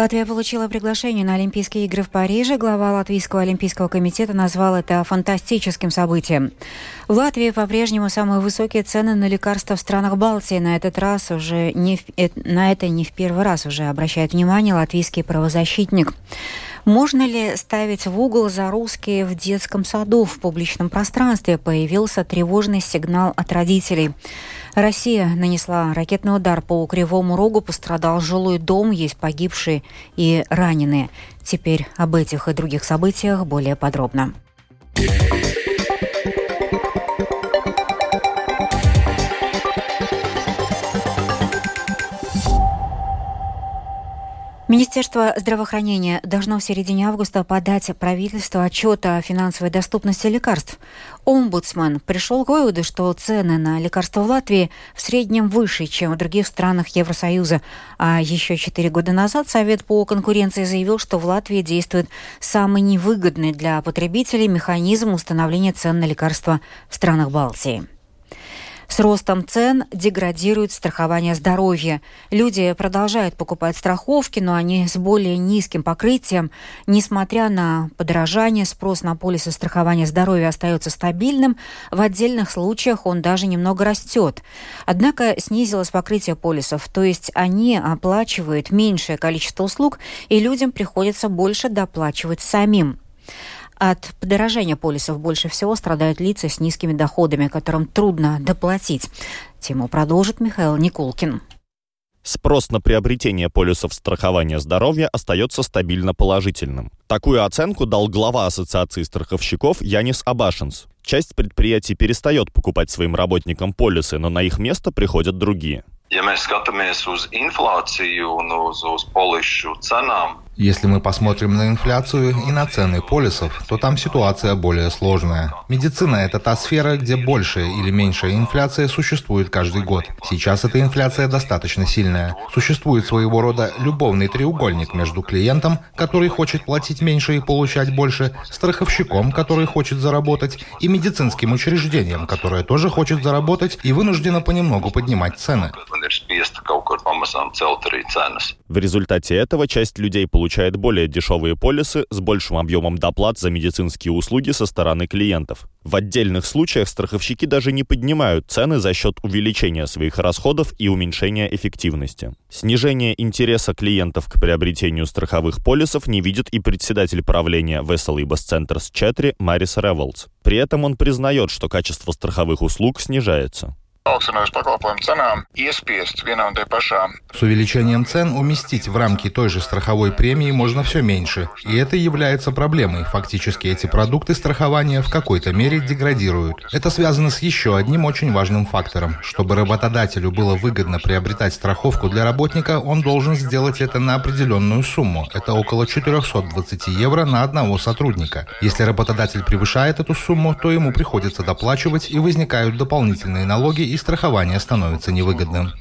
Латвия получила приглашение на Олимпийские игры в Париже. Глава Латвийского олимпийского комитета назвал это фантастическим событием. В Латвии по-прежнему самые высокие цены на лекарства в странах Балтии. На этот раз уже не в, э, на это не в первый раз уже обращает внимание латвийский правозащитник. Можно ли ставить в угол за русские в детском саду? В публичном пространстве появился тревожный сигнал от родителей. Россия нанесла ракетный удар по Кривому Рогу, пострадал жилой дом, есть погибшие и раненые. Теперь об этих и других событиях более подробно. Министерство здравоохранения должно в середине августа подать правительству отчет о финансовой доступности лекарств. Омбудсман пришел к выводу, что цены на лекарства в Латвии в среднем выше, чем в других странах Евросоюза. А еще четыре года назад Совет по конкуренции заявил, что в Латвии действует самый невыгодный для потребителей механизм установления цен на лекарства в странах Балтии. С ростом цен деградирует страхование здоровья. Люди продолжают покупать страховки, но они с более низким покрытием. Несмотря на подорожание, спрос на полисы страхования здоровья остается стабильным. В отдельных случаях он даже немного растет. Однако снизилось покрытие полисов, то есть они оплачивают меньшее количество услуг, и людям приходится больше доплачивать самим. От подорожания полисов больше всего страдают лица с низкими доходами, которым трудно доплатить. Тему продолжит Михаил Никулкин. Спрос на приобретение полисов страхования здоровья остается стабильно положительным. Такую оценку дал глава Ассоциации страховщиков Янис Абашинс. Часть предприятий перестает покупать своим работникам полисы, но на их место приходят другие. Ja mēs skatāmies uz inflāciju un uz, uz polišu cenām, если мы посмотрим на инфляцию и на цены полисов, то там ситуация более сложная. Медицина – это та сфера, где большая или меньшая инфляция существует каждый год. Сейчас эта инфляция достаточно сильная. Существует своего рода любовный треугольник между клиентом, который хочет платить меньше и получать больше, страховщиком, который хочет заработать, и медицинским учреждением, которое тоже хочет заработать и вынуждено понемногу поднимать цены. В результате этого часть людей получает более дешевые полисы с большим объемом доплат за медицинские услуги со стороны клиентов. В отдельных случаях страховщики даже не поднимают цены за счет увеличения своих расходов и уменьшения эффективности. Снижение интереса клиентов к приобретению страховых полисов не видит и председатель правления Vessel Ibis Centers 4 Марис Револдс. При этом он признает, что качество страховых услуг снижается С увеличением цен уместить в рамки той же страховой премии можно все меньше. И это является проблемой. Фактически эти продукты страхования в какой-то мере деградируют. Это связано с еще одним очень важным фактором. Чтобы работодателю было выгодно приобретать страховку для работника, он должен сделать это на определенную сумму. Это около 420 евро на одного сотрудника. Если работодатель превышает эту сумму, то ему приходится доплачивать и возникают дополнительные налоги и страхование становится невыгодным.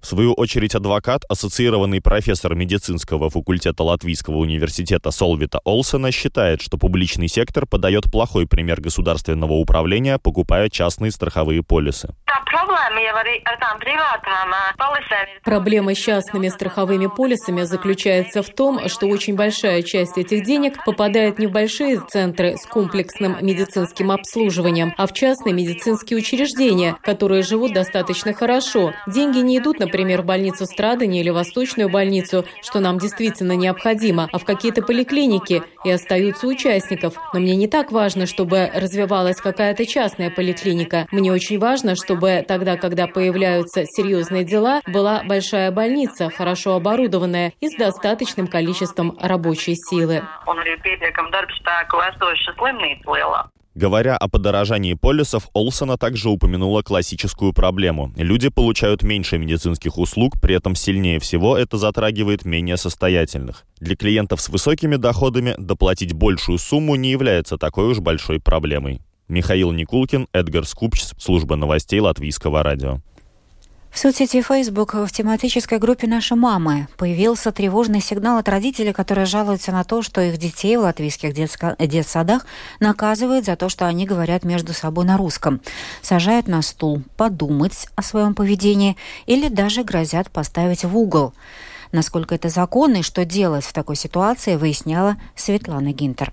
В свою очередь адвокат, ассоциированный профессор медицинского факультета Латвийского университета Солвита Олсена считает, что публичный сектор подает плохой пример государственного управления, покупая частные страховые полисы. Проблема с частными страховыми полисами заключается в том, что очень большая часть этих денег попадает не в большие центры с комплексным медицинским обслуживанием, а в частные медицинские учреждения, которые живут достаточно хорошо. Деньги не идут, например, в больницу Страдания или Восточную больницу, что нам действительно необходимо, а в какие-то поликлиники и остаются участников. Но мне не так важно, чтобы развивалась какая-то частная поликлиника. Мне очень важно, чтобы тогда, когда появляются серьезные дела, была большая больница, хорошо оборудованная и с достаточным количеством рабочей силы. Говоря о подорожании полисов, Олсона также упомянула классическую проблему. Люди получают меньше медицинских услуг, при этом сильнее всего это затрагивает менее состоятельных. Для клиентов с высокими доходами доплатить большую сумму не является такой уж большой проблемой. Михаил Никулкин, Эдгар Скупч, служба новостей Латвийского радио. В соцсети Facebook в тематической группе «Наши мамы» появился тревожный сигнал от родителей, которые жалуются на то, что их детей в латвийских детско- детсадах наказывают за то, что они говорят между собой на русском, сажают на стул подумать о своем поведении или даже грозят поставить в угол. Насколько это законно и что делать в такой ситуации, выясняла Светлана Гинтер.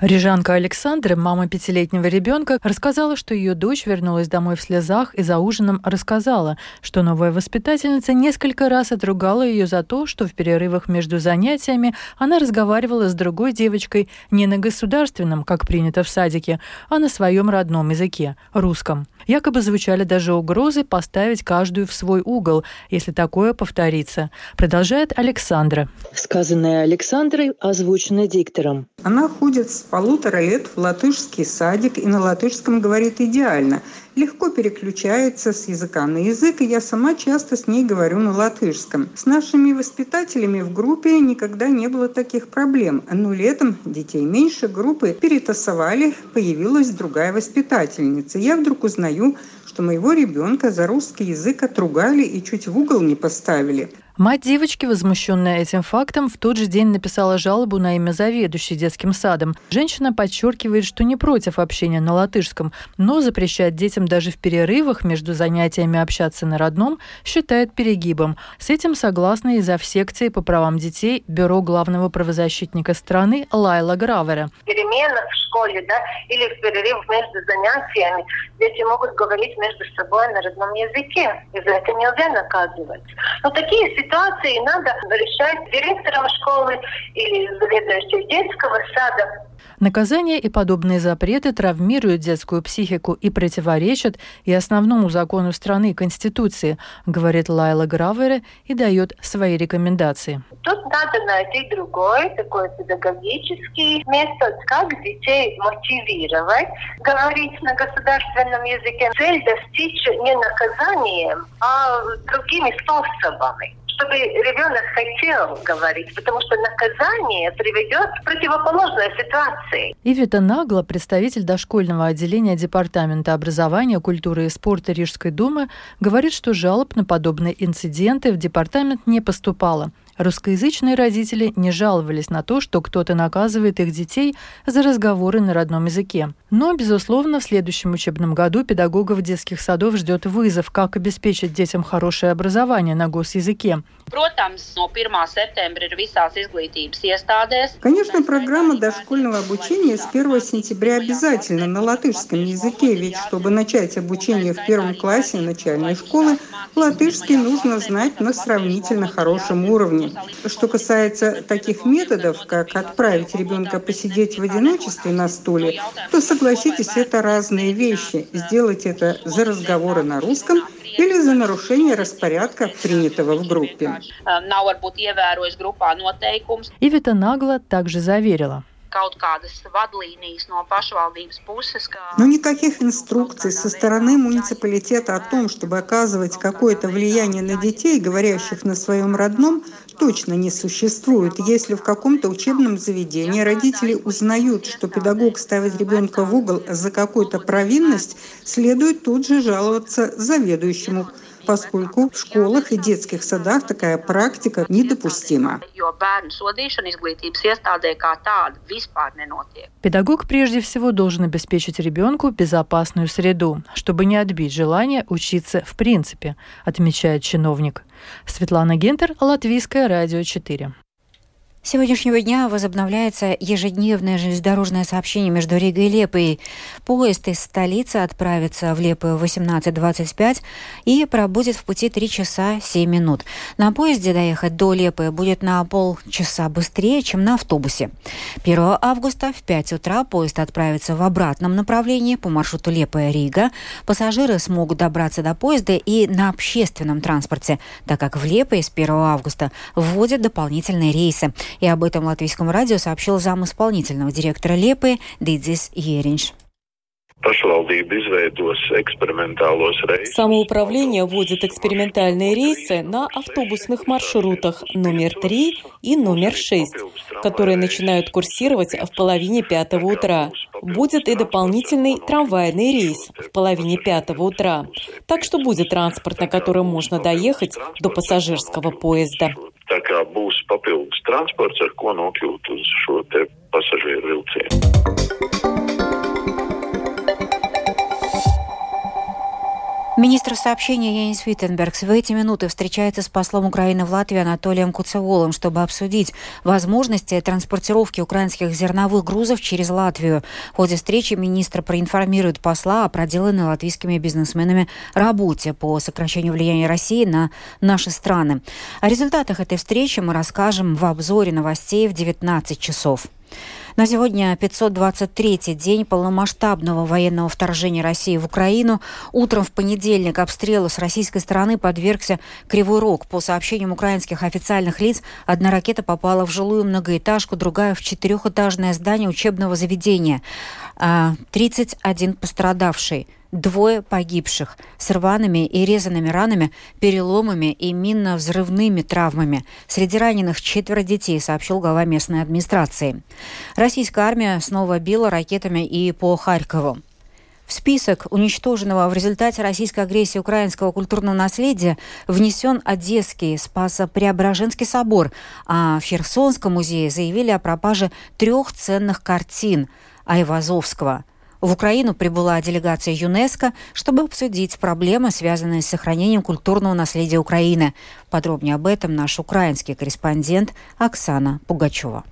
Рижанка Александра, мама пятилетнего ребенка, рассказала, что ее дочь вернулась домой в слезах и за ужином рассказала, что новая воспитательница несколько раз отругала ее за то, что в перерывах между занятиями она разговаривала с другой девочкой не на государственном, как принято в садике, а на своем родном языке – русском. Якобы звучали даже угрозы поставить каждую в свой угол, если такое повторится. Продолжает Александра. Сказанное Александрой озвучено диктором. Она ходит с полутора лет в латышский садик и на латышском говорит идеально – легко переключается с языка на язык, и я сама часто с ней говорю на латышском. С нашими воспитателями в группе никогда не было таких проблем. Но летом детей меньше, группы перетасовали, появилась другая воспитательница. Я вдруг узнаю, что моего ребенка за русский язык отругали и чуть в угол не поставили. Мать девочки, возмущенная этим фактом, в тот же день написала жалобу на имя заведующей детским садом. Женщина подчеркивает, что не против общения на латышском, но запрещает детям даже в перерывах между занятиями общаться на родном, считает перегибом. С этим согласна и зав. секции по правам детей Бюро главного правозащитника страны Лайла Гравера. Перемена в школе, да, или в перерыв между занятиями дети могут говорить между собой на родном языке, и за это нельзя наказывать. Но такие ситуации надо решать директором школы или заведующим детского сада. Наказания и подобные запреты травмируют детскую психику и противоречат и основному закону страны – Конституции, говорит Лайла Гравере и дает свои рекомендации. Тут надо найти другой, такой педагогический метод, как детей мотивировать, говорить на государственном языке. Цель достичь не наказанием, а другими способами чтобы ребенок хотел говорить, потому что наказание приведет к противоположной ситуации. Ивита Нагло, представитель дошкольного отделения Департамента образования, культуры и спорта Рижской думы, говорит, что жалоб на подобные инциденты в департамент не поступало – Русскоязычные родители не жаловались на то, что кто-то наказывает их детей за разговоры на родном языке. Но, безусловно, в следующем учебном году педагогов детских садов ждет вызов, как обеспечить детям хорошее образование на госязыке. Конечно, программа дошкольного обучения с 1 сентября обязательно на латышском языке, ведь чтобы начать обучение в первом классе начальной школы, латышский нужно знать на сравнительно хорошем уровне. Что касается таких методов, как отправить ребенка посидеть в одиночестве на стуле, то согласитесь, это разные вещи. Сделать это за разговоры на русском или за нарушение распорядка, принятого в группе. Ивита Нагла также заверила – kaut kādas vadlīnijas no pašvaldības puses. Но никаких инструкций со стороны муниципалитета о том, чтобы оказывать какое-то влияние на детей, говорящих на своем родном, точно не существует. Если в каком-то учебном заведении родители узнают, что педагог ставит ребенка в угол за какую-то провинность, следует тут же жаловаться заведующему поскольку в школах и детских садах такая практика недопустима. Педагог прежде всего должен обеспечить ребенку безопасную среду, чтобы не отбить желание учиться в принципе, отмечает чиновник. Светлана Гентер, Латвийское радио 4 сегодняшнего дня возобновляется ежедневное железнодорожное сообщение между Ригой и Лепой. Поезд из столицы отправится в Лепу в 18.25 и пробудет в пути 3 часа 7 минут. На поезде доехать до Лепы будет на полчаса быстрее, чем на автобусе. 1 августа в 5 утра поезд отправится в обратном направлении по маршруту Лепа-Рига. Пассажиры смогут добраться до поезда и на общественном транспорте, так как в Лепе с 1 августа вводят дополнительные рейсы. И об этом латвийскому радио сообщил зам исполнительного директора Лепы Дидзис Еринш. Самоуправление вводит экспериментальные рейсы на автобусных маршрутах номер 3 и номер 6, которые начинают курсировать в половине пятого утра. Будет и дополнительный трамвайный рейс в половине пятого утра. Так что будет транспорт, на котором можно доехать до пассажирского поезда. Transports, ar ko nokļūt uz šo pasažieru vilcienu. Министр сообщения Янис Виттенбергс в эти минуты встречается с послом Украины в Латвии Анатолием Куцеволом, чтобы обсудить возможности транспортировки украинских зерновых грузов через Латвию. В ходе встречи министр проинформирует посла о проделанной латвийскими бизнесменами работе по сокращению влияния России на наши страны. О результатах этой встречи мы расскажем в обзоре новостей в 19 часов. На сегодня 523-й день полномасштабного военного вторжения России в Украину. Утром в понедельник обстрелу с российской стороны подвергся Кривой Рог. По сообщениям украинских официальных лиц, одна ракета попала в жилую многоэтажку, другая в четырехэтажное здание учебного заведения. 31 а, пострадавший двое погибших с рваными и резанными ранами, переломами и минно-взрывными травмами. Среди раненых четверо детей, сообщил глава местной администрации. Российская армия снова била ракетами и по Харькову. В список уничтоженного в результате российской агрессии украинского культурного наследия внесен Одесский Спасо-Преображенский собор, а в Херсонском музее заявили о пропаже трех ценных картин Айвазовского – в Украину прибыла делегация ЮНЕСКО, чтобы обсудить проблемы, связанные с сохранением культурного наследия Украины. Подробнее об этом наш украинский корреспондент Оксана Пугачева.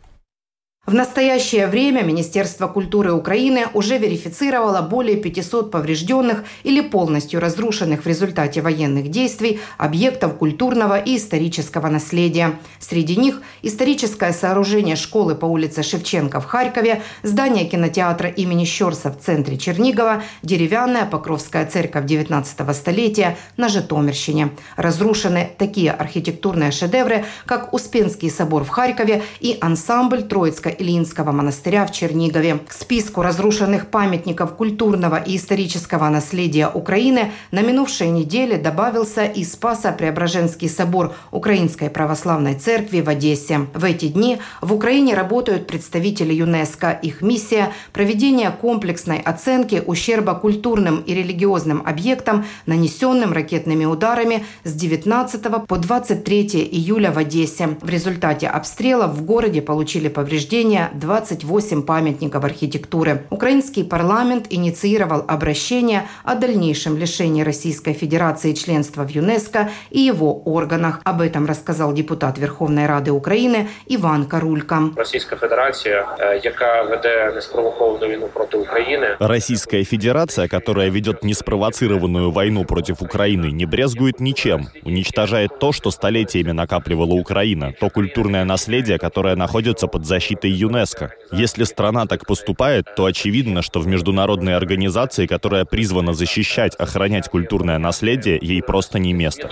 В настоящее время Министерство культуры Украины уже верифицировало более 500 поврежденных или полностью разрушенных в результате военных действий объектов культурного и исторического наследия. Среди них историческое сооружение школы по улице Шевченко в Харькове, здание кинотеатра имени Щерса в центре Чернигова, деревянная Покровская церковь 19 столетия на Житомирщине. Разрушены такие архитектурные шедевры, как Успенский собор в Харькове и ансамбль Троицкой Ильинского монастыря в Чернигове. К списку разрушенных памятников культурного и исторического наследия Украины на минувшей неделе добавился и Спасо-Преображенский собор Украинской Православной Церкви в Одессе. В эти дни в Украине работают представители ЮНЕСКО. Их миссия – проведение комплексной оценки ущерба культурным и религиозным объектам, нанесенным ракетными ударами с 19 по 23 июля в Одессе. В результате обстрелов в городе получили повреждения обращения 28 памятников архитектуры. Украинский парламент инициировал обращение о дальнейшем лишении Российской Федерации членства в ЮНЕСКО и его органах. Об этом рассказал депутат Верховной Рады Украины Иван Карулька. Российская Федерация, яка веде неспровокованную войну против Украины. Российская Федерация, которая ведет неспровоцированную войну против Украины, не брезгует ничем. Уничтожает то, что столетиями накапливала Украина, то культурное наследие, которое находится под защитой ЮНЕСКО. Если страна так поступает, то очевидно, что в международной организации, которая призвана защищать, охранять культурное наследие, ей просто не место.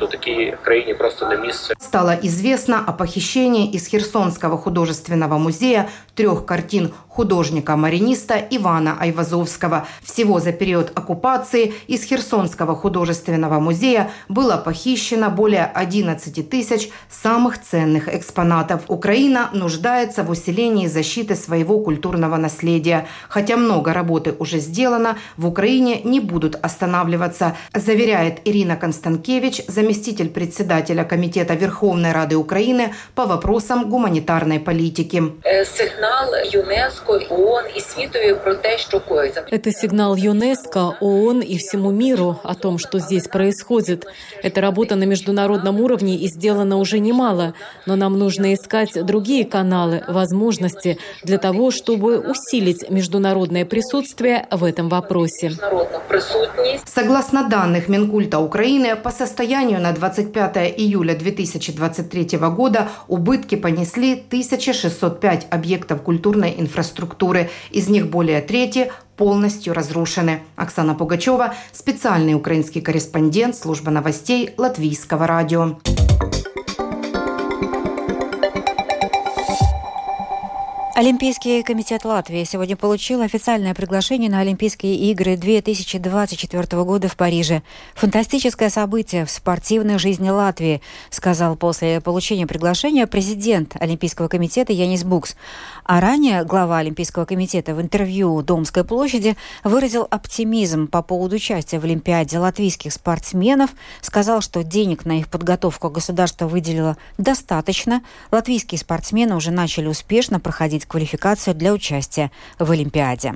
Стало известно о похищении из Херсонского художественного музея трех картин художника-мариниста Ивана Айвазовского. Всего за период оккупации из Херсонского художественного музея было похищено более 11 тысяч самых ценных экспонатов. Украина нуждается в усилении защиты своего культурного наследия. Хотя много работы уже сделано, в Украине не будут останавливаться, заверяет Ирина Констанкевич, заместитель председателя Комитета Верховной Рады Украины по вопросам гуманитарной политики. Э, сигнал ЮНЕСКО, ООН и світові про те, що коїться. Это сигнал ЮНЕСКО, ООН и всему миру о том, что здесь происходит. Эта работа на международном уровне и сделана уже немало, но нам нужно искать другие каналы, возможности возможности для того, чтобы усилить международное присутствие в этом вопросе. Согласно данных Минкульта Украины, по состоянию на 25 июля 2023 года убытки понесли 1605 объектов культурной инфраструктуры. из них более трети полностью разрушены. Оксана Пугачева, специальный украинский корреспондент службы новостей Латвийского радио. Олимпийский комитет Латвии сегодня получил официальное приглашение на Олимпийские игры 2024 года в Париже. Фантастическое событие в спортивной жизни Латвии, сказал после получения приглашения президент Олимпийского комитета Янис Букс. А ранее глава Олимпийского комитета в интервью Домской площади выразил оптимизм по поводу участия в Олимпиаде латвийских спортсменов, сказал, что денег на их подготовку государство выделило достаточно. Латвийские спортсмены уже начали успешно проходить квалификацию для участия в Олимпиаде.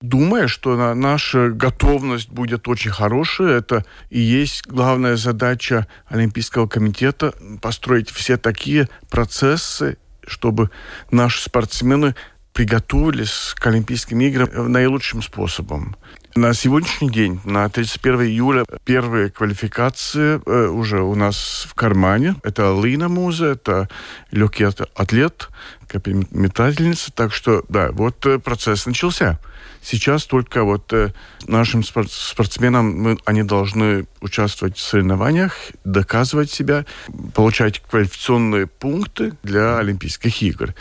думаю, что наша готовность будет очень хорошая. Это и есть главная задача Олимпийского комитета построить все такие процессы, чтобы наши спортсмены приготовились к Олимпийским играм наилучшим способом. На сегодняшний день, на 31 июля, первые квалификации э, уже у нас в кармане. Это Лина Муза, это легкий атлет, метательница. Так что, да, вот э, процесс начался. Сейчас только вот э, нашим спортсменам мы, они должны участвовать в соревнованиях, доказывать себя, получать квалификационные пункты для Олимпийских игр.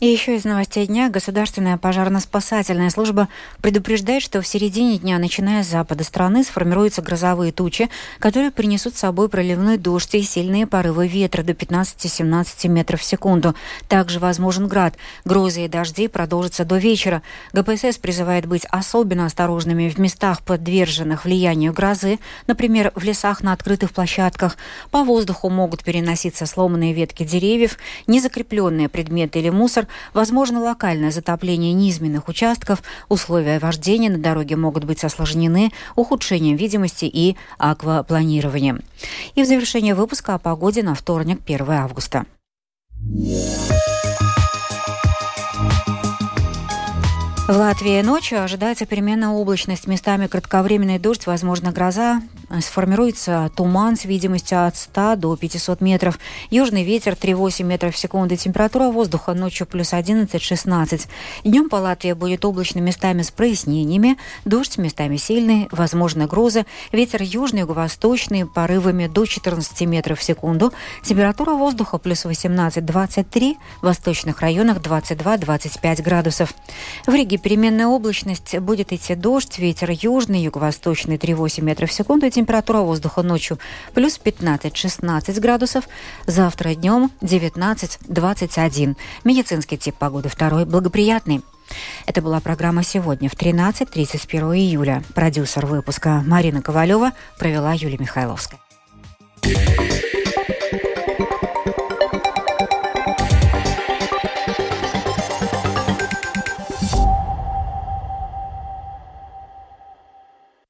И еще из новостей дня Государственная пожарно-спасательная служба предупреждает, что в середине дня, начиная с запада страны, сформируются грозовые тучи, которые принесут с собой проливной дождь и сильные порывы ветра до 15-17 метров в секунду. Также возможен град. Грозы и дожди продолжатся до вечера. ГПСС призывает быть особенно осторожными в местах, подверженных влиянию грозы, например, в лесах на открытых площадках. По воздуху могут переноситься сломанные ветки деревьев, незакрепленные предметы или мусор, возможно локальное затопление низменных участков, условия вождения на дороге могут быть осложнены ухудшением видимости и аквапланированием. И в завершение выпуска о погоде на вторник, 1 августа. В Латвии ночью ожидается переменная облачность. Местами кратковременный дождь, возможно, гроза. Сформируется туман с видимостью от 100 до 500 метров. Южный ветер 3,8 метров в секунду. Температура воздуха ночью плюс 11-16. Днем по Латвии будет облачно местами с прояснениями. Дождь местами сильный, возможно грозы. Ветер южный, юго-восточный, порывами до 14 метров в секунду. Температура воздуха плюс 18-23. В восточных районах 22-25 градусов. В Риге переменная облачность. Будет идти дождь. Ветер южный, юго-восточный 3,8 метров в секунду температура воздуха ночью плюс 15-16 градусов, завтра днем 19-21. Медицинский тип погоды второй благоприятный. Это была программа «Сегодня» в 13.31 июля. Продюсер выпуска Марина Ковалева провела Юлия Михайловская.